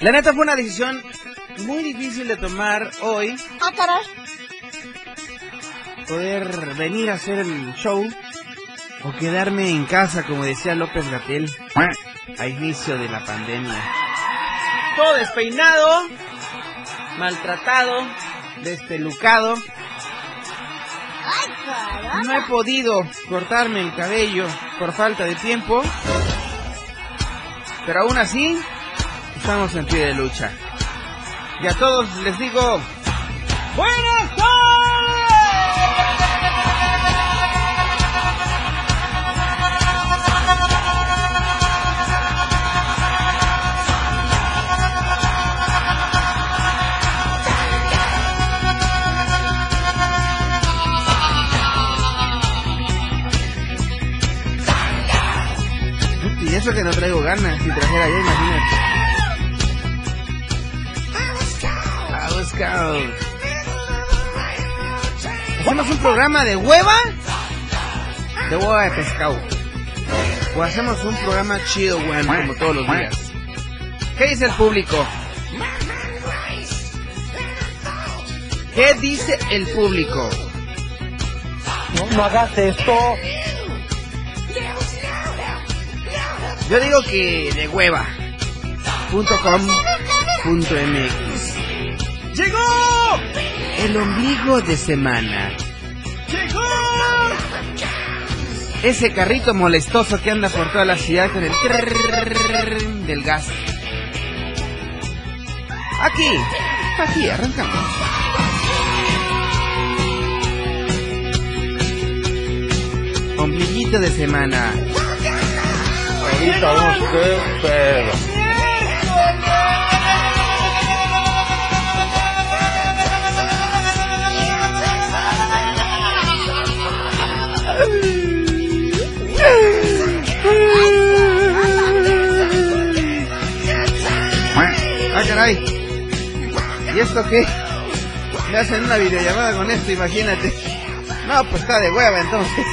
La neta fue una decisión muy difícil de tomar hoy. Ah. Poder venir a hacer el show o quedarme en casa, como decía López Gatel, a inicio de la pandemia. Todo despeinado, maltratado, despelucado. No he podido cortarme el cabello por falta de tiempo. Pero aún así, Estamos en pie de lucha. Y a todos les digo, ¡Buenas Y eso que no traigo ganas, si trajera yo, imagínate. ¿Hacemos un programa de hueva? De hueva de pescado. O hacemos un programa chido, güey, como todos los días. ¿Qué dice el público? ¿Qué dice el público? No, no hagas esto. Yo digo que de hueva.com.mx ¡Llegó! El ombligo de semana. ¡Llegó! Ese carrito molestoso que anda por toda la ciudad con el trrrr del gas. Aquí, aquí, arrancamos. Ombliguito de semana. Ahorita vamos, qué pedo. ¿Y esto qué? Me hacen una videollamada con esto, imagínate. No, pues está de hueva entonces.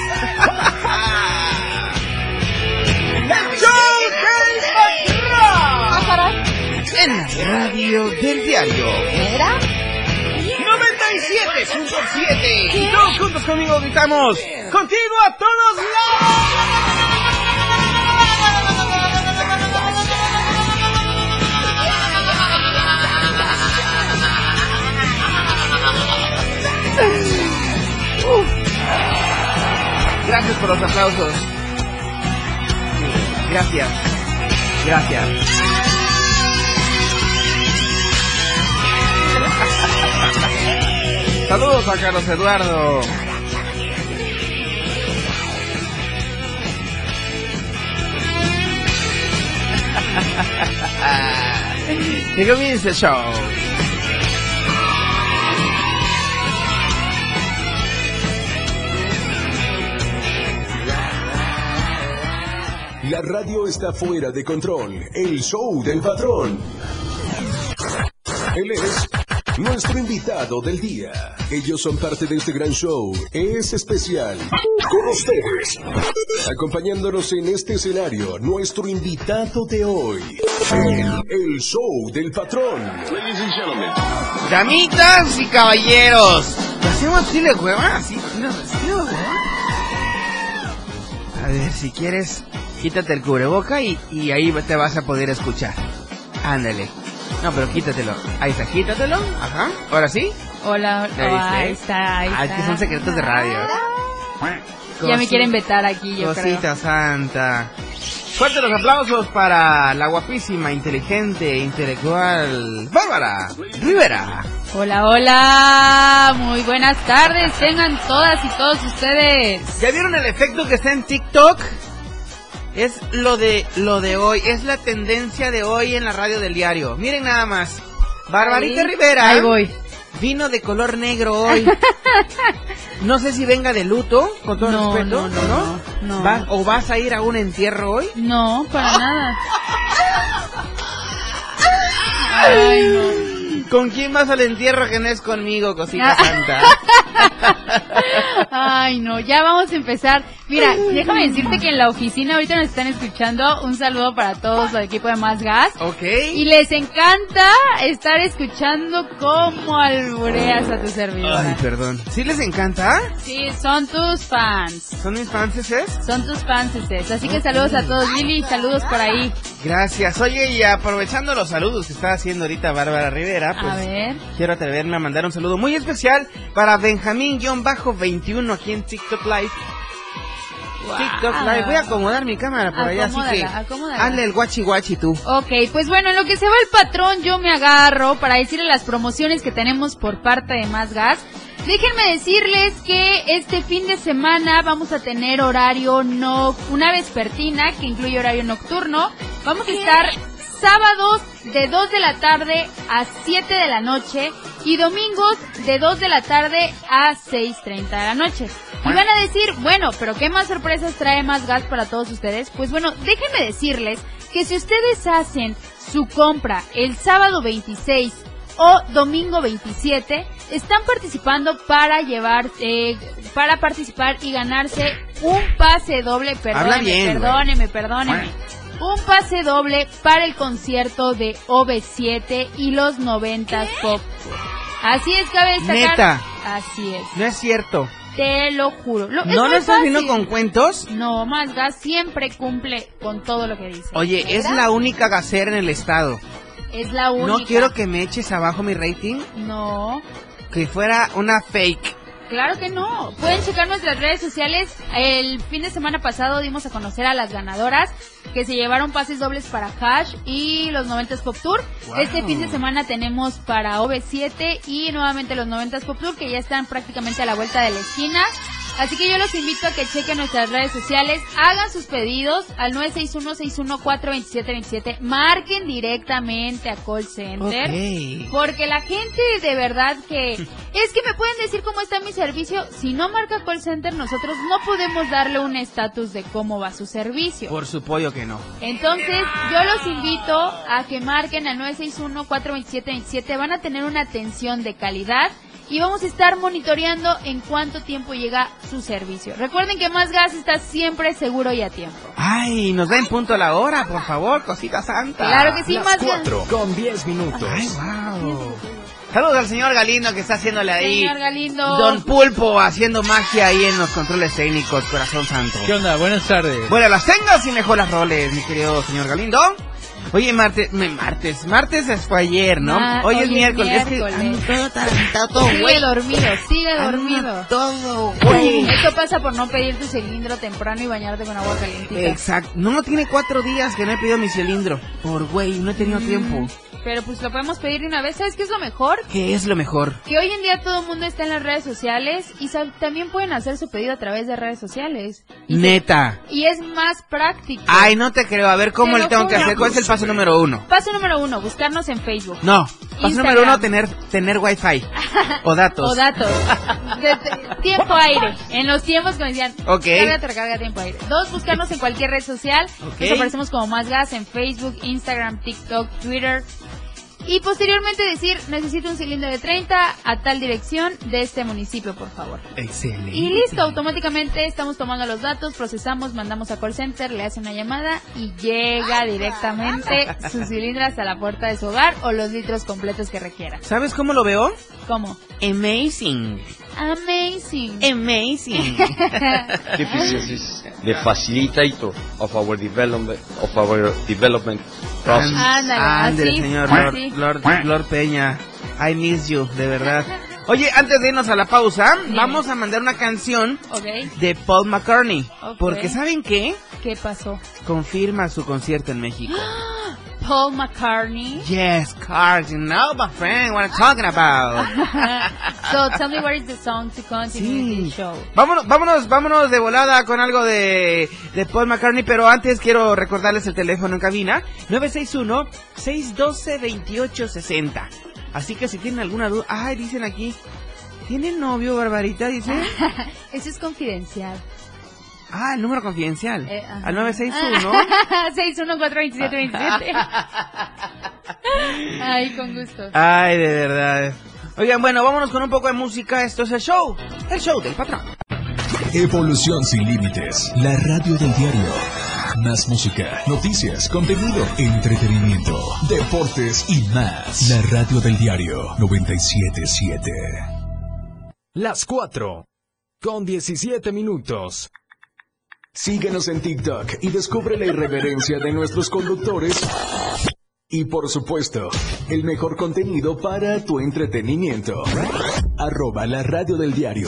En la radio del diario. ¿Era? 97.7. Y todos juntos conmigo gritamos. Contigo a todos lados. Gracias por los aplausos. Gracias. Gracias. Saludos a Carlos Eduardo. que comience el show. La radio está fuera de control. El show del patrón. Él es nuestro invitado del día. Ellos son parte de este gran show. Es especial. Con ustedes. Acompañándonos en este escenario, nuestro invitado de hoy. El, el show del patrón. Damitas y caballeros. ¿Le hacemos así de hueva? ¿Así? ¿Así así? A ver, si quieres, quítate el cubreboca y, y ahí te vas a poder escuchar. Ándale. No, pero quítatelo. Ahí está, quítatelo. Ajá. Ahora sí. Hola, ¿Ya oh, viste? ahí está, ahí Ah, es que está. son secretos de radio. Ya me quieren vetar aquí, yo Cosita creo. santa. Fuerte los aplausos para la guapísima, inteligente, intelectual Bárbara Rivera. Hola, hola, muy buenas tardes, tengan todas y todos ustedes. ¿Ya vieron el efecto que está en TikTok? Es lo de lo de hoy, es la tendencia de hoy en la radio del diario. Miren nada más. Barbarita Ahí- Rivera Ahí voy. vino de color negro hoy. no sé si venga de luto, con todo No, respeto, no, no, no. ¿Vas- ¿O vas a ir a un entierro hoy? No, para nada. Ay, no. ¿Con quién vas al entierro que no es conmigo, cosita santa? Ay, no, ya vamos a empezar. Mira, déjame decirte que en la oficina ahorita nos están escuchando. Un saludo para todos el equipo de Más Gas. ok. Y les encanta estar escuchando cómo albureas a tu servidora. Ay, perdón. ¿Sí les encanta? Sí, son tus fans. ¿Son mis fans, es? Son tus fans, Así que saludos a todos. Lili, saludos por ahí. Gracias. Oye, y aprovechando los saludos que está haciendo ahorita Bárbara Rivera, pues A ver. quiero atreverme a mandar un saludo muy especial para Benjamín-21 aquí en TikTok Live. TikTok Live. Voy a acomodar mi cámara por allá, así que Acomódala, acomódala. hazle el guachi guachi tú. Ok, pues bueno, en lo que se va el patrón, yo me agarro para decirle las promociones que tenemos por parte de Más Gas. Déjenme decirles que este fin de semana vamos a tener horario no, una vespertina que incluye horario nocturno. Vamos a estar sábados de 2 de la tarde a 7 de la noche y domingos de 2 de la tarde a 6.30 de la noche. Y van a decir, bueno, pero ¿qué más sorpresas trae más gas para todos ustedes? Pues bueno, déjenme decirles que si ustedes hacen su compra el sábado 26 o domingo 27, están participando para llevar, eh, para participar y ganarse un pase doble, perdóneme, bien, perdóneme, perdóneme. Un pase doble para el concierto de OV7 y los 90 Pop. Así es, cabe destacar. Neta. Así es. No es cierto. Te lo juro. Lo- ¿No lo estás viendo con cuentos? No, más gas siempre cumple con todo lo que dice. Oye, es la única gasera en el estado. Es la única. No quiero que me eches abajo mi rating, No, que fuera una fake. Claro que no. Pueden checar nuestras redes sociales. El fin de semana pasado dimos a conocer a las ganadoras que se llevaron pases dobles para Hash y los 90s Pop Tour. Wow. Este fin de semana tenemos para OV7 y nuevamente los 90s Pop Tour que ya están prácticamente a la vuelta de la esquina. Así que yo los invito a que chequen nuestras redes sociales, hagan sus pedidos al 961-614-2727, marquen directamente a call center. Porque la gente de verdad que es que me pueden decir cómo está mi servicio. Si no marca call center, nosotros no podemos darle un estatus de cómo va su servicio. Por su pollo que no. Entonces, yo los invito a que marquen al 961-427-27. Van a tener una atención de calidad y vamos a estar monitoreando en cuánto tiempo llega su servicio. Recuerden que Más Gas está siempre seguro y a tiempo. Ay, nos da en punto la hora, por favor, cosita santa. Claro que sí, Las Más Gas. 4 con 10 minutos. Ay, wow. Saludos al señor Galindo que está haciéndole ahí. Señor Galindo. Don Pulpo haciendo magia ahí en los controles técnicos, corazón santo. ¿Qué onda? Buenas tardes. Bueno, las tengas y mejor las roles, mi querido señor Galindo. Oye, martes, me- martes, martes fue ayer, ¿no? Ma- hoy, es hoy es miércoles. Es que miércoles. ando todo atarantado, todo Sigue güey. dormido, sigue Ando dormido. Todo, güey. Esto pasa por no pedir tu cilindro temprano y bañarte con agua calientita. Exacto. No, tiene cuatro días que no he pedido mi cilindro. Por güey, no he tenido Mm. tiempo. Pero pues lo podemos pedir de una vez. ¿Sabes qué es lo mejor? ¿Qué es lo mejor? Que hoy en día todo el mundo está en las redes sociales y también pueden hacer su pedido a través de redes sociales. Y, se- Neta. y es más práctico. Ay, no te creo. A ver, ¿cómo Te le tengo que hacer? ¿Cuál es el paso número uno? Paso número uno, buscarnos en Facebook. No. Paso Instagram. número uno, tener, tener wifi. O datos. O datos. De- de- tiempo aire. En los tiempos que me decían, Ok. carga, te recarga tiempo aire. Dos, buscarnos en cualquier red social. Ok. Nos aparecemos como Más Gas en Facebook, Instagram, TikTok, Twitter. Y posteriormente decir, necesito un cilindro de 30 a tal dirección de este municipio, por favor. Excelente. Y listo, automáticamente estamos tomando los datos, procesamos, mandamos a call center, le hace una llamada y llega directamente su cilindro hasta la puerta de su hogar o los litros completos que requiera. ¿Sabes cómo lo veo? ¿Cómo? Amazing. Amazing. Amazing. Deficiencies, the facilitator of our development, of our development process. Ándale, señor así. Lord, Lord, Lord Peña. I miss you, de verdad. Oye, antes de irnos a la pausa, Dime. vamos a mandar una canción de Paul McCartney. Porque ¿saben qué? ¿qué pasó? Confirma su concierto en México. Paul McCartney. Yes, cars, you know, my friend, what I'm talking about. so tell me what is the song to continue Sí. this show. Vámonos, vámonos, vámonos de volada con algo de, de Paul McCartney, pero antes quiero recordarles el teléfono en cabina, 961-612-2860. Así que si tienen alguna duda, ay, dicen aquí, ¿tiene novio, Barbarita? Dice. Eso es confidencial. Ah, el número confidencial. Eh. Al 961. 6142727. Ay, con gusto. Ay, de verdad. Oigan, bueno, vámonos con un poco de música. Esto es el show. El show del patrón. Evolución sin límites. La radio del diario. Más música, noticias, contenido, entretenimiento, deportes y más. La radio del diario 977. Las 4 con 17 minutos. Síguenos en TikTok y descubre la irreverencia de nuestros conductores. Y por supuesto, el mejor contenido para tu entretenimiento. Arroba la radio del diario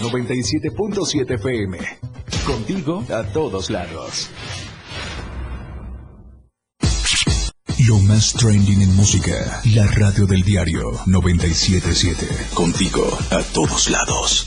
97.7 FM. Contigo a todos lados. Lo más trending en música. La radio del diario 977. Contigo a todos lados.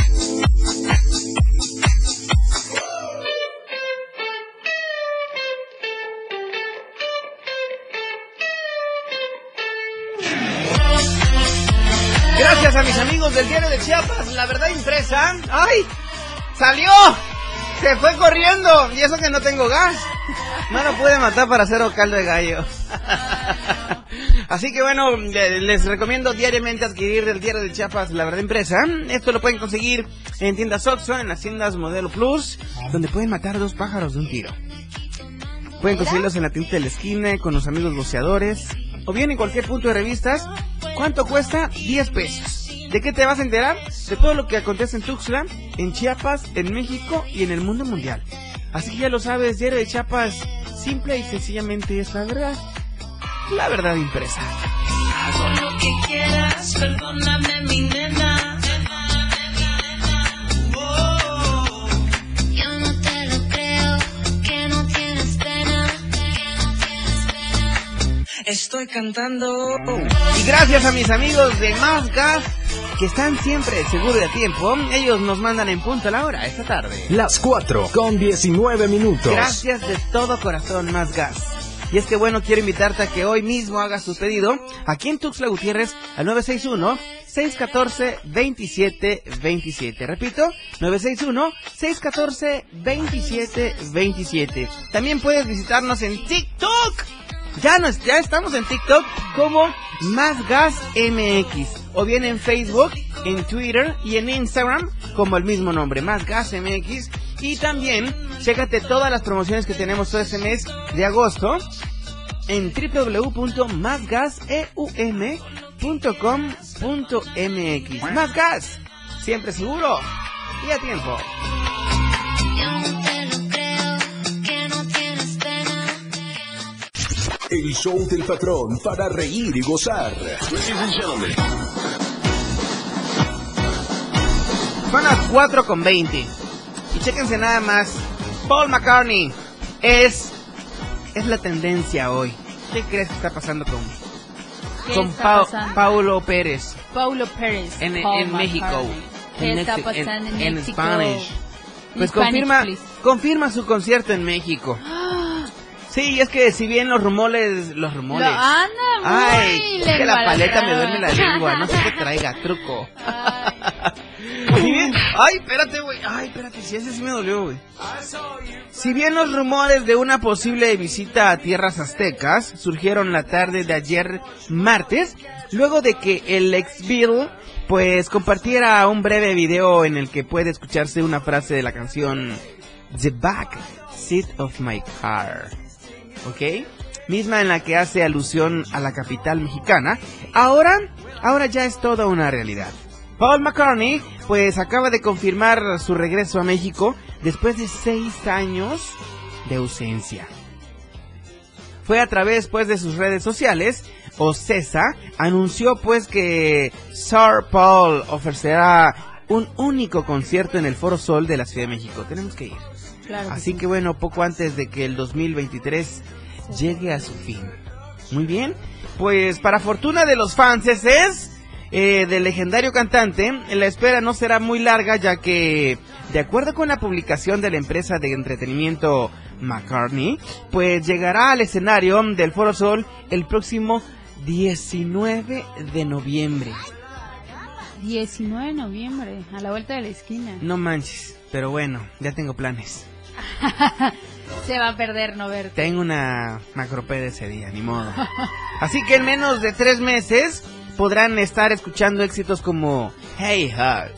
Gracias a mis amigos del diario de Chiapas, la verdad impresa. ¡Ay! ¡Salió! Se fue corriendo. Y eso que no tengo gas. No lo pude matar para hacer caldo de gallo. Así que bueno, le- les recomiendo diariamente adquirir del diario de Chiapas la verdad impresa. Esto lo pueden conseguir en tiendas Oxxo, en las tiendas Modelo Plus, donde pueden matar dos pájaros de un tiro. Pueden conseguirlos en la tienda de la esquina con los amigos boceadores o bien en cualquier punto de revistas. ¿Cuánto cuesta? 10 pesos. ¿De qué te vas a enterar? De todo lo que acontece en Tuxtla, en Chiapas, en México y en el mundo mundial. Así que ya lo sabes, Diario de Chiapas, simple y sencillamente es la verdad. La verdad impresa. Hago lo que quieras, perdóname mi nena. Yo no te lo creo, que no tienes pena, que no tienes pena. Estoy cantando. Y gracias a mis amigos de Más Gas, que están siempre seguros de a tiempo, ellos nos mandan en punto a la hora esta tarde. Las 4 con 19 minutos. Gracias de todo corazón, Más Gas. Y es que bueno, quiero invitarte a que hoy mismo hagas tu pedido aquí en Tuxtla Gutiérrez al 961-614-2727. Repito, 961-614-2727. También puedes visitarnos en TikTok. Ya, nos, ya estamos en TikTok como Más Gas MX. O bien en Facebook, en Twitter y en Instagram como el mismo nombre, Más Gas MX. Y también, chécate todas las promociones que tenemos todo este mes de agosto en www.másgaseum.com.mx. Más gas, siempre seguro y a tiempo. Yo no te lo creo, que no tienes pena. El show del patrón para reír y gozar. Son las 4 con 20. Y chéquense nada más. Paul McCartney es, es la tendencia hoy. ¿Qué crees que está pasando con, ¿Qué con Pau- pasando? Paulo Pérez Paulo Pérez. en, en México? ¿Qué En está pasando en, en México? Spanish. Pues confirma, please. confirma su concierto en México. Sí, es que si bien los rumores, los rumores. Lo- anda muy Ay, es que la paleta me duerme la lengua, no sé qué traiga, truco. Ay. Ay, espérate, güey. Ay, espérate, si ese sí me dolió, güey. Si bien los rumores de una posible visita a tierras aztecas surgieron la tarde de ayer martes, luego de que el ex Bill pues compartiera un breve video en el que puede escucharse una frase de la canción The Back Seat of My Car. ¿Ok? Misma en la que hace alusión a la capital mexicana. Ahora, ahora ya es toda una realidad. Paul McCartney, pues acaba de confirmar su regreso a México después de seis años de ausencia. Fue a través pues de sus redes sociales, Ocesa anunció pues que Sir Paul ofrecerá un único concierto en el Foro Sol de la Ciudad de México. Tenemos que ir. Claro que Así sí. que bueno, poco antes de que el 2023 llegue a su fin. Muy bien, pues para fortuna de los fans es eh, del legendario cantante, la espera no será muy larga ya que, de acuerdo con la publicación de la empresa de entretenimiento McCartney, pues llegará al escenario del Foro Sol el próximo 19 de noviembre. 19 de noviembre, a la vuelta de la esquina. No manches, pero bueno, ya tengo planes. Se va a perder no verte. Tengo una macropeda ese día, ni modo. Así que en menos de tres meses podrán estar escuchando éxitos como Hey Heart,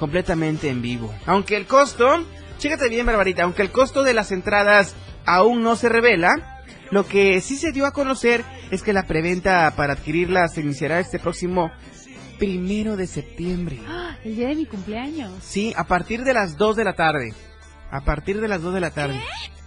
completamente en vivo. Aunque el costo, chécate bien, Barbarita, aunque el costo de las entradas aún no se revela, lo que sí se dio a conocer es que la preventa para adquirirlas se iniciará este próximo primero de septiembre. ¡Ah! El día de mi cumpleaños. Sí, a partir de las 2 de la tarde. A partir de las 2 de la tarde.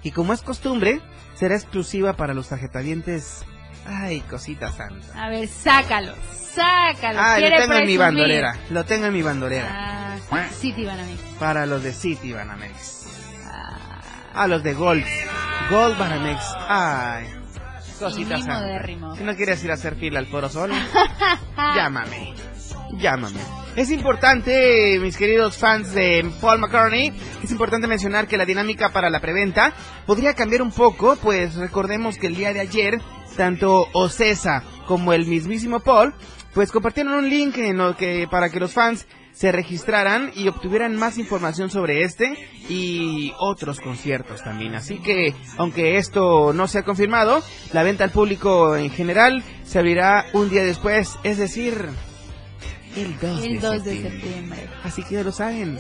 Y como es costumbre, será exclusiva para los tarjetavientes. Ay, cosita santa. A ver, sácalo, sácalo. Ay, lo tengo en mi bandolera. Lo tengo en mi bandolera. Ah, sí, te iban a mí. Para los de City Banamex. Ah, A los de Gold. Gold Banamex. Ay. Cosita santa. Si no quieres ir a hacer fila al Foro Sol, llámame. Llámame. Es importante, mis queridos fans de Paul McCartney, es importante mencionar que la dinámica para la preventa podría cambiar un poco, pues recordemos que el día de ayer, tanto Ocesa como el mismísimo Paul, pues compartieron un link en lo que para que los fans se registraran y obtuvieran más información sobre este y otros conciertos también. Así que, aunque esto no se ha confirmado, la venta al público en general se abrirá un día después, es decir, el 2, el de, 2 de septiembre. septiembre. Así que ya lo saben.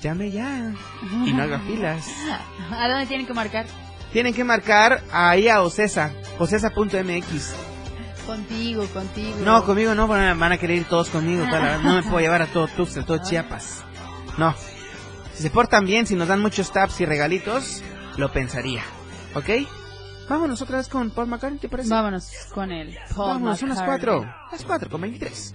Llame ya y no haga filas. ¿A dónde tienen que marcar? Tienen que marcar ahí a Ocesa, ocesa.mx. Contigo, contigo. No, conmigo no, van a, querer ir todos conmigo. la- no me puedo llevar a todo Tuxtla, todo Chiapas. No. Si se portan bien, si nos dan muchos taps y regalitos, lo pensaría. ¿Ok? Vámonos otra vez con Paul McCartney, ¿te parece? Vámonos con el Paul Vámonos, son las McCartney. cuatro. Las cuatro con 23.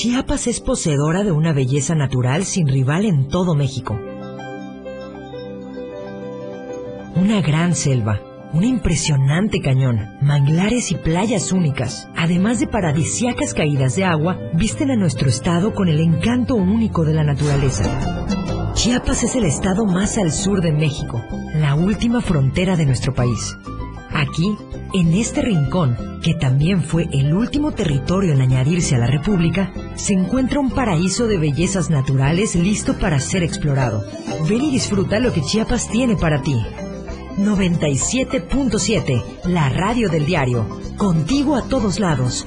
Chiapas es poseedora de una belleza natural sin rival en todo México. Una gran selva, un impresionante cañón, manglares y playas únicas, además de paradisiacas caídas de agua, visten a nuestro estado con el encanto único de la naturaleza. Chiapas es el estado más al sur de México, la última frontera de nuestro país. Aquí, en este rincón, que también fue el último territorio en añadirse a la República, se encuentra un paraíso de bellezas naturales listo para ser explorado. Ven y disfruta lo que Chiapas tiene para ti. 97.7, la radio del diario. Contigo a todos lados.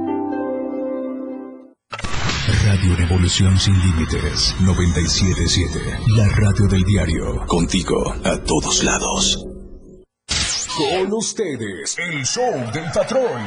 Radio Revolución Sin Límites 977. La radio del diario. Contigo a todos lados. Con ustedes, el show del patrón.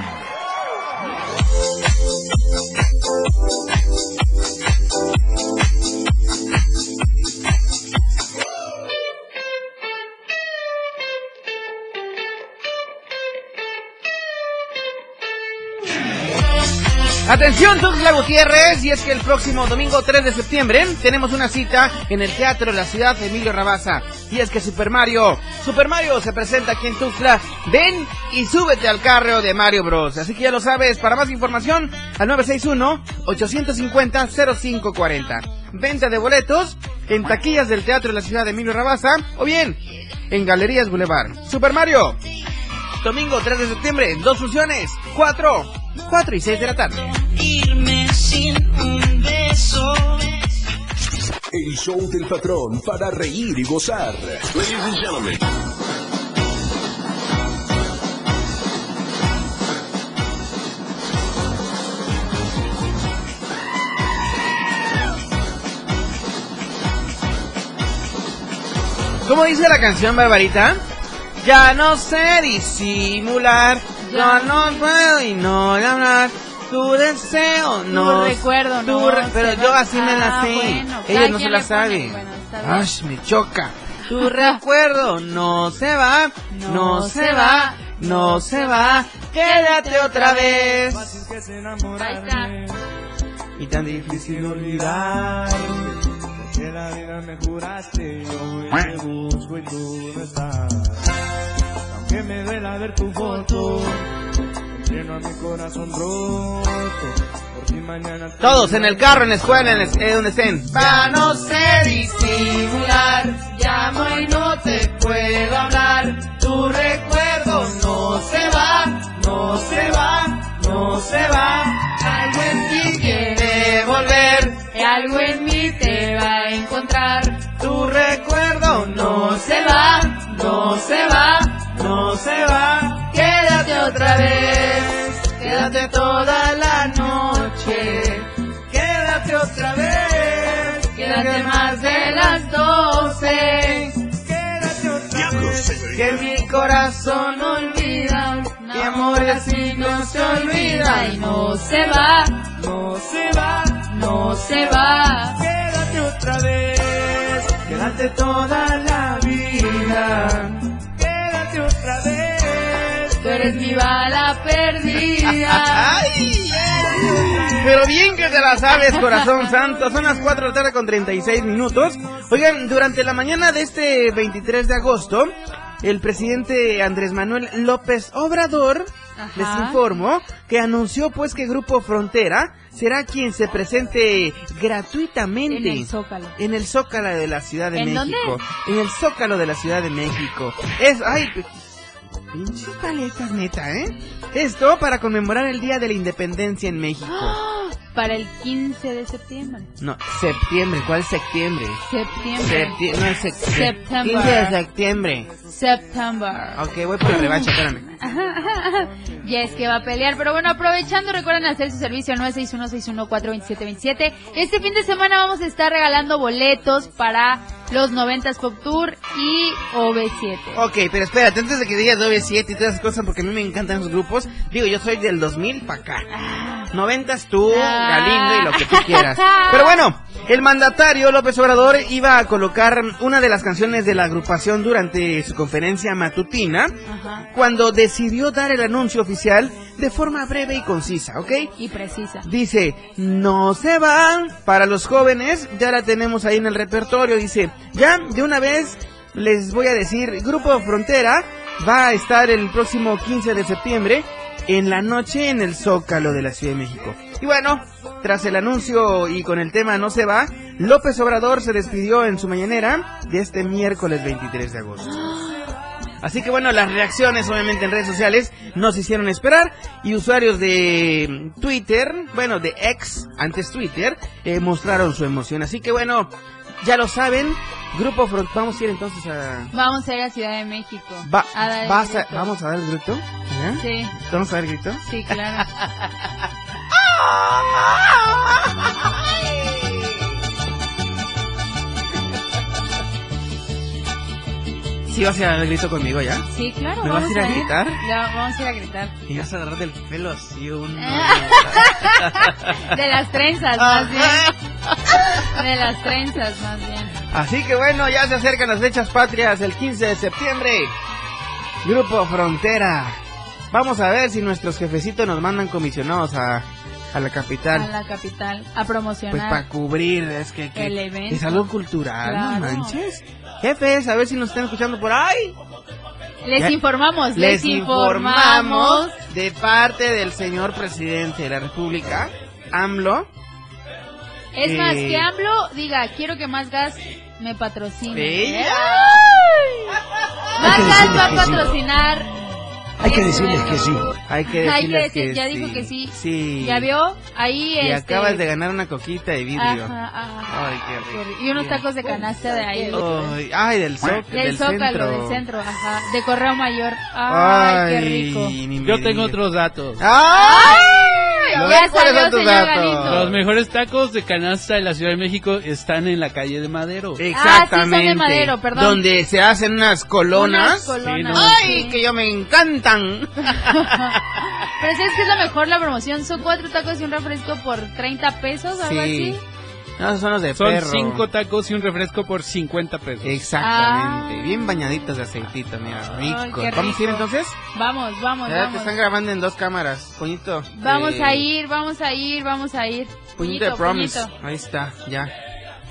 Atención, Tuxtla Gutiérrez, y es que el próximo domingo 3 de septiembre tenemos una cita en el Teatro de la Ciudad de Emilio Rabaza. Y es que Super Mario, Super Mario se presenta aquí en Tuxtla. Ven y súbete al carro de Mario Bros. Así que ya lo sabes, para más información, al 961-850-0540. Venta de boletos en taquillas del Teatro de la Ciudad de Emilio Rabaza o bien en Galerías Boulevard. Super Mario, domingo 3 de septiembre, dos funciones, 4, 4 y 6 de la tarde. Irme sin un beso. El show del patrón para reír y gozar. Ladies and gentlemen. ¿Cómo dice la canción, Barbarita? Ya no sé disimular, ya no puedo y no hablar. Tu deseo no. Tu recuerdo tu no re- Pero yo así me la Ah, sé. bueno, Ella no se la sabe. bueno. Ay, me choca. Tu recuerdo no se va, no, se va, no se va. Quédate otra vez. Ahí está. Y tan difícil olvidar que la vida me juraste y hoy te busco y tú no estás aunque me duela ver tu foto lleno a mi corazón roto Todos en el carro, en la escuela, en el- eh, donde estén. Ya no sé disimular, llamo y no te puedo hablar. Tu recuerdo no se va, no se va, no se va. Algo en ti quiere volver, algo en mí no se va. Quédate otra vez, quédate toda la noche. Quédate otra vez, quédate más de las doce. Quédate otra vez, que mi corazón olvida. Mi amor así no se olvida y no se va, no se va, no se va. Quédate otra vez, quédate toda la vida. Eres mi bala perdida. Pero bien que te la sabes, corazón santo. Son las 4 de la tarde con 36 minutos. Oigan, durante la mañana de este 23 de agosto, el presidente Andrés Manuel López Obrador Ajá. les informó que anunció pues que Grupo Frontera será quien se presente gratuitamente En el Zócalo. en el Zócalo de la Ciudad de ¿En México. dónde? En el Zócalo de la Ciudad de México. Es, ay, pinches paletas neta, ¿eh? Esto para conmemorar el Día de la Independencia en México. ¡Ah! Para el 15 de septiembre. No, septiembre, ¿cuál septiembre? Septiembre. Septiembre, no es sep- September. 15 de septiembre. September. Ok, voy por la revancha, espérame. ya es que va a pelear, pero bueno, aprovechando, recuerden hacer su servicio al 961-614-2727. Este fin de semana vamos a estar regalando boletos para los 90s Pop Tour y OV7. Ok, pero espérate, antes de que digas OV7 y todas esas cosas, porque a mí me encantan esos grupos, digo, yo soy del 2000 para acá. Noventas tú, Ah. Galindo y lo que tú quieras. Pero bueno, el mandatario López Obrador iba a colocar una de las canciones de la agrupación durante su conferencia matutina, Ajá. cuando decidió dar el anuncio oficial de forma breve y concisa, ¿ok? Y precisa. Dice, no se van para los jóvenes, ya la tenemos ahí en el repertorio, dice, ya de una vez les voy a decir, Grupo Frontera va a estar el próximo 15 de septiembre en la noche en el Zócalo de la Ciudad de México. Y bueno, tras el anuncio y con el tema No se va, López Obrador se despidió en su mañanera de este miércoles 23 de agosto. Así que bueno, las reacciones obviamente en redes sociales nos hicieron esperar y usuarios de Twitter, bueno, de X, antes Twitter, eh, mostraron su emoción. Así que bueno, ya lo saben, Grupo Front, vamos a ir entonces a... Vamos a ir a Ciudad de México. Va- a dar el vas a- grito. vamos a dar el grito. ¿eh? Sí, ¿Vamos a dar el grito? sí, claro. ¿Sí vas a ir a dar el grito conmigo ya? Sí, claro. ¿Me vas a ir a gritar? Ya, vamos a ir a gritar. Y vas a agarrar del pelo así un... De las trenzas, más bien. De las trenzas, más bien. Así que bueno, ya se acercan las fechas patrias, el 15 de septiembre. Grupo Frontera. Vamos a ver si nuestros jefecitos nos mandan comisionados a, a la A capital. la capital, a Pues promocionar. para cubrir, es que, que El evento. es algo cultural, no Claro. manches. Jefes, a ver si nos están escuchando por ahí. Les Ya- informamos, Les les, informamos. de parte del señor presidente de la República, AMLO. Es más, Eh. que AMLO diga, quiero que más gas me patrocine. ¡Ey! Más gas va a patrocinar. Hay que decirles que sí. Hay que Hay que decirles decir, que ya sí. dijo que sí. Sí. ¿Ya vio? Ahí Y este... acabas de ganar una coquita de vidrio. Ajá, ajá. Ay, qué rico. Y unos tacos de canasta de ahí. Ay, ay, del, zoc- Del, del Zócalo, centro. del centro, ajá. De Correo Mayor. Ay, qué rico. Yo tengo otros datos. ¡Ay! Ya ¿Cuáles salió, son tus señor? Galindo. Los mejores tacos de canasta de la Ciudad de México están en la calle de Madero. Exactamente. Ah, sí, son de madero, perdón. Donde se hacen unas colonas. Unas colonas, ¡Ay, sí. que yo me encantan! Pero ¿sabes qué es la mejor la promoción? Son cuatro tacos y un refresco por 30 pesos, algo Sí. así. No, esos son los de Son perro. cinco tacos y un refresco por 50 pesos. Exactamente. Ah. Bien bañaditos de aceitito, mira. Rico. Ay, qué ¿Vamos a ir rico. entonces? Vamos, vamos, Ya te vamos. están grabando en dos cámaras. Puñito. Vamos eh, a ir, vamos a ir, vamos a ir. Puñito de promise. Ahí está, ya.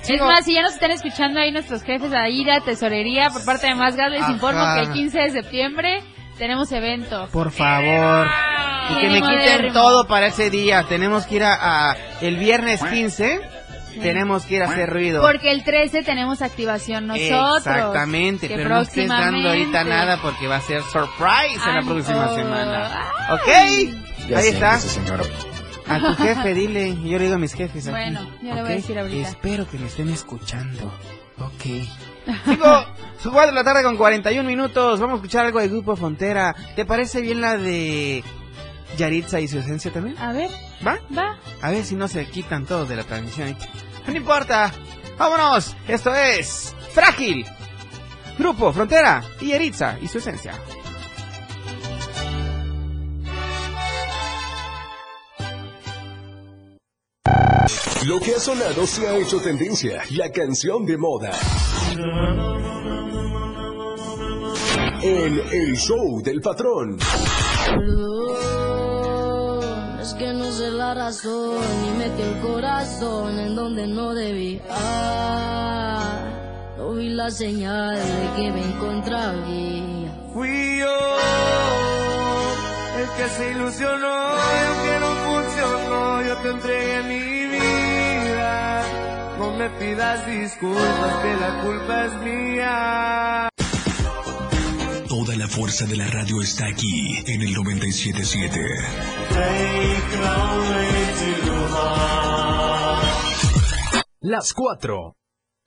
Es más, si ya nos están escuchando ahí nuestros jefes ahí de tesorería por parte de Más Gas, les Ajá. informo que el 15 de septiembre tenemos evento. Por favor. Y que me quiten todo para ese día. Tenemos que ir a, a- el viernes 15. Tenemos que ir a hacer ruido. Porque el 13 tenemos activación nosotros. Exactamente, que pero no estés dando ahorita nada porque va a ser surprise en la próxima oh, semana. ay. ¿Ok? Ya Ahí está. señora. A tu jefe, dile. Yo le digo a mis jefes. aquí, Bueno, ya le voy a decir ahorita. Espero que me estén escuchando. Ok. Sigo, su 4 de la tarde con 41 minutos. Vamos a escuchar algo de Grupo Frontera. ¿Te parece bien la de Yaritza y su esencia también? A ver, ¿Va? va. A ver si no se quitan todos de la transmisión. No importa. Vámonos. Esto es Frágil. Grupo Frontera y Yaritza y su esencia. Lo que ha sonado se ha hecho tendencia, la canción de moda. En el show del patrón. Que no sé la razón y metí el corazón en donde no debía. No vi la señal de que me encontraría. Fui yo el que se ilusionó y aunque no funcionó, yo te entregué mi vida. No me pidas disculpas, que la culpa es mía. Toda la fuerza de la radio está aquí en el 977. Las 4.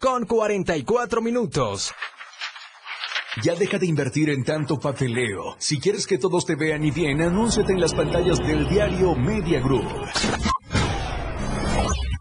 Con 44 minutos. Ya deja de invertir en tanto papeleo. Si quieres que todos te vean y bien, anúnciate en las pantallas del diario Media Group.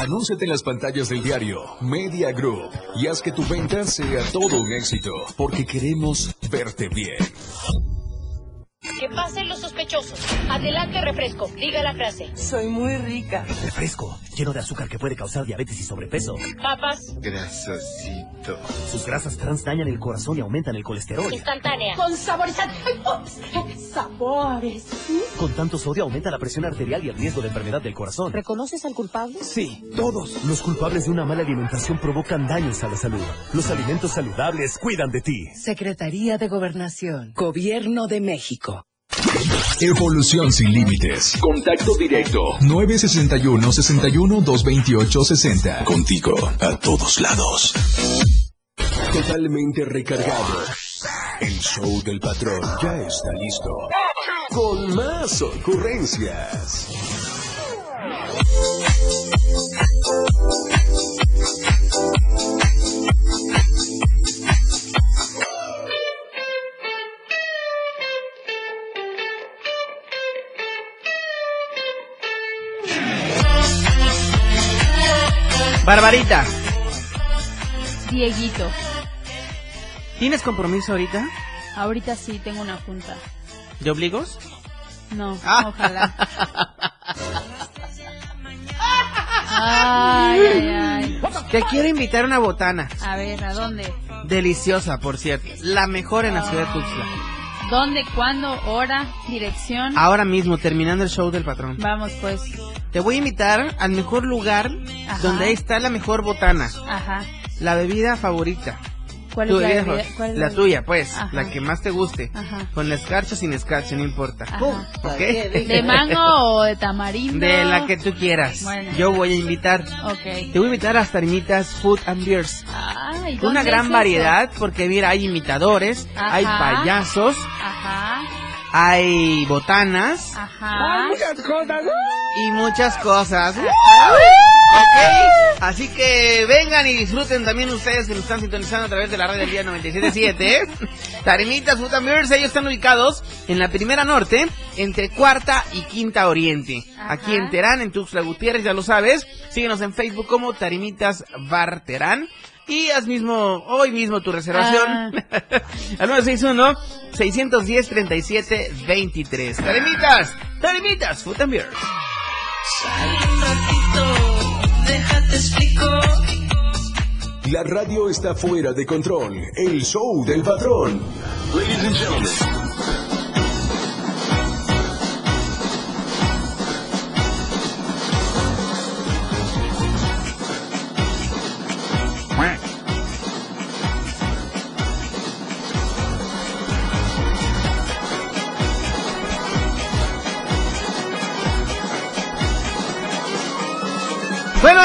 Anúnciate en las pantallas del diario Media Group y haz que tu venta sea todo un éxito, porque queremos verte bien. Que pasen los sospechosos. Adelante, refresco. Diga la frase. Soy muy rica. Refresco, lleno de azúcar que puede causar diabetes y sobrepeso. Papas. Grasosito. Sus grasas trans dañan el corazón y aumentan el colesterol. Instantánea. Con saborizante. ¡Ay, ups! Sabores. Con tanto sodio aumenta la presión arterial y el riesgo de enfermedad del corazón. ¿Reconoces al culpable? Sí, todos. Los culpables de una mala alimentación provocan daños a la salud. Los alimentos saludables cuidan de ti. Secretaría de Gobernación. Gobierno de México. Evolución sin límites. Contacto directo. 961-61-228-60. Contigo, a todos lados. Totalmente recargado. El show del patrón ya está listo. Con más ocurrencias. Barbarita, Dieguito. ¿tienes compromiso ahorita? Ahorita sí tengo una junta. ¿De obligos? No, Ah. ojalá. Ay, ay, ay. Te quiero invitar a una botana. A ver, ¿a dónde? Deliciosa, por cierto. La mejor en la ciudad de Tuxtla. ¿Dónde, cuándo, hora, dirección? Ahora mismo, terminando el show del patrón. Vamos pues. Te voy a invitar al mejor lugar Ajá. donde está la mejor botana. Ajá. La bebida favorita. ¿Cuál es la ¿Cuál es la la- tuya, pues. Ajá. La que más te guste. Ajá. Con escarcha o sin escarcha, no importa. Ajá. Pum, ¿Ok? ¿De mango o de tamarindo? De la que tú quieras. Bueno. Yo voy a invitar. Ok. Te voy a invitar a Tarimitas Food and Beers. Ay, Una ¿dónde gran es variedad, porque mira, hay imitadores, Ajá. hay payasos, Ajá. hay botanas Ajá. y muchas cosas. Ok, así que vengan y disfruten también ustedes que nos están sintonizando a través de la red del día 97.7. Tarimitas Food and Beers, ellos están ubicados en la primera norte, entre cuarta y quinta oriente. Aquí en Terán, en Tuxtla Gutiérrez, ya lo sabes. Síguenos en Facebook como Tarimitas Bar Terán. Y haz mismo, hoy mismo tu reservación. Ah. Al 961-610-3723. Tarimitas, Tarimitas Food and Beers. Déjate explico. La radio está fuera de control. El show del patrón. Ladies and gentlemen.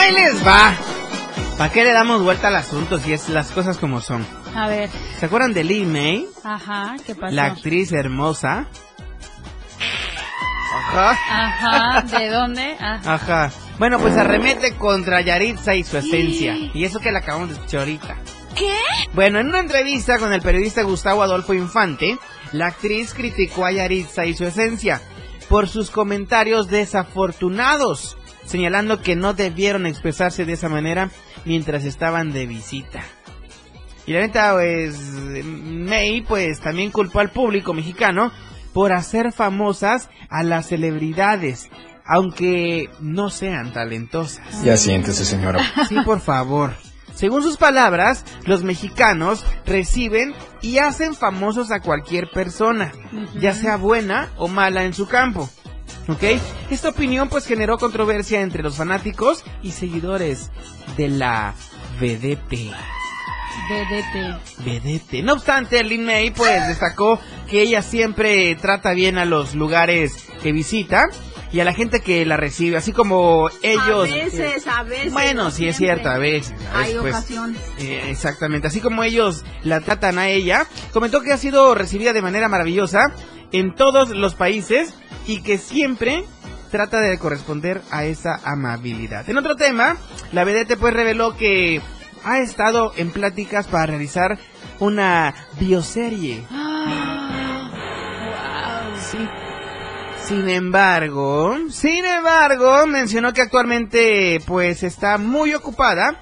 Ahí les va. ¿Para qué le damos vuelta al asunto si es las cosas como son? A ver. ¿Se acuerdan de Lee May? Ajá, ¿qué pasó? La actriz hermosa. Ajá. Ajá, ¿de dónde? Ah. Ajá. Bueno, pues arremete contra Yaritza y su esencia. Y eso que la acabamos de escuchar ahorita. ¿Qué? Bueno, en una entrevista con el periodista Gustavo Adolfo Infante, la actriz criticó a Yaritza y su esencia por sus comentarios desafortunados, señalando que no debieron expresarse de esa manera mientras estaban de visita. Y la neta, pues, May, pues, también culpó al público mexicano por hacer famosas a las celebridades, aunque no sean talentosas. Ya siéntese, señora. Sí, por favor. Según sus palabras, los mexicanos reciben y hacen famosos a cualquier persona, ya sea buena o mala en su campo. ¿Ok? Esta opinión pues generó controversia entre los fanáticos y seguidores de la vedette. Vedete. Vedette. No obstante, Lin May pues destacó que ella siempre trata bien a los lugares que visita y a la gente que la recibe, así como ellos... A veces, a veces. Bueno, no sí es cierto, a veces. a Hay pues, ocasiones. eh, exactamente, así como ellos la tratan a ella, comentó que ha sido recibida de manera maravillosa en todos los países y que siempre trata de corresponder a esa amabilidad. En otro tema, la vedette pues reveló que ha estado en pláticas para realizar una bioserie. Sí. Sin embargo, sin embargo, mencionó que actualmente pues está muy ocupada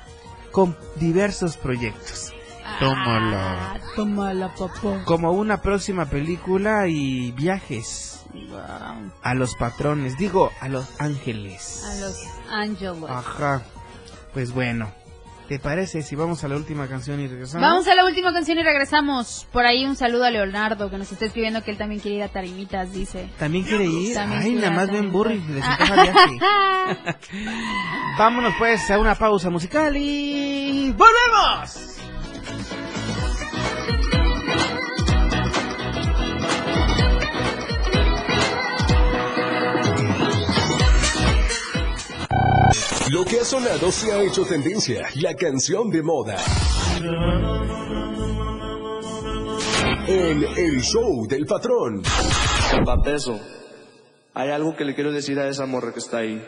con diversos proyectos. Tómala. Tómala, papá. Como una próxima película y viajes Wow. a los patrones, digo, a los ángeles. A los ángeles. Ajá. Pues bueno, ¿te parece si vamos a la última canción y regresamos? Vamos a la última canción y regresamos. Por ahí un saludo a Leonardo que nos está escribiendo que él también quiere ir a Tarimitas, dice. ¿También quiere ir? También Ay, nada más ven burri, les viaje. Vámonos pues a una pausa musical y ¡volvemos! Lo que ha sonado se ha hecho tendencia, la canción de moda. En el show del patrón. Va peso. Hay algo que le quiero decir a esa morra que está ahí.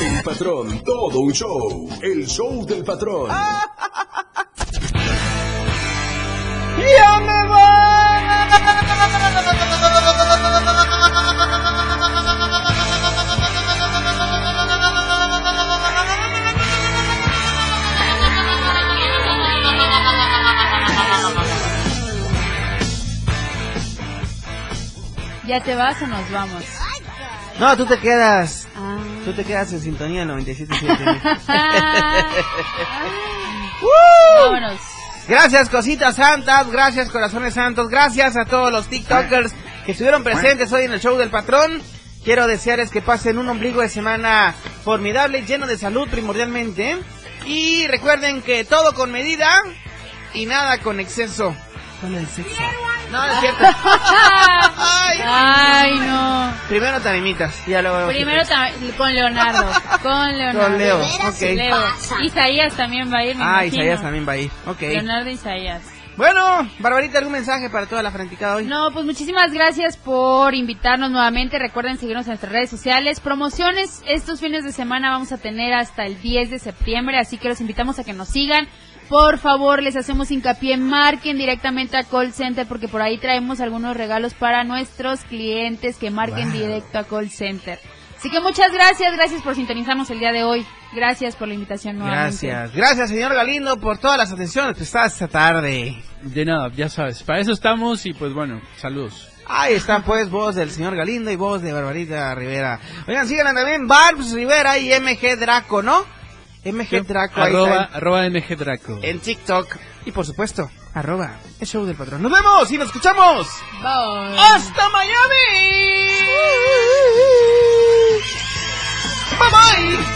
El patrón, todo un show. El show del patrón. ¡Ya ¿Ya te vas o nos vamos? No, tú te quedas. Ah. Tú te quedas en sintonía 97.7. Vámonos. Gracias, cositas santas. Gracias, corazones santos. Gracias a todos los TikTokers que estuvieron presentes hoy en el show del patrón. Quiero desearles que pasen un ombligo de semana formidable, lleno de salud primordialmente. Y recuerden que todo con medida y nada con exceso. Con el sexo. No, no es cierto. Ay, no. Primero tarimitas, ya luego. Primero ta- con Leonardo. Con Leonardo. Con Leo, ok. Leo. Isaías también va a ir, me Ah, imagino. Isaías también va a ir. Ok. Leonardo Isaías. Bueno, Barbarita, ¿algún mensaje para toda la fanaticada hoy? No, pues muchísimas gracias por invitarnos nuevamente. Recuerden seguirnos en nuestras redes sociales. Promociones estos fines de semana vamos a tener hasta el 10 de septiembre, así que los invitamos a que nos sigan. Por favor, les hacemos hincapié, marquen directamente a Call Center porque por ahí traemos algunos regalos para nuestros clientes que marquen Wow. directo a Call Center. Así que muchas gracias, gracias por sintonizarnos el día de hoy. Gracias por la invitación nuevamente. Gracias. Gracias, señor Galindo, por todas las atenciones prestadas esta tarde. De nada, ya sabes, para eso estamos y pues bueno, saludos. Ahí está, pues, voz del señor Galindo y voz de Barbarita Rivera. Oigan, sigan también Barbs Rivera y MG Draco, ¿no? MG Draco. Arroba, arroba mgdraco. En TikTok. Y por supuesto, arroba el show del patrón. ¡Nos vemos y nos escuchamos! ¡Hasta Miami! Bye!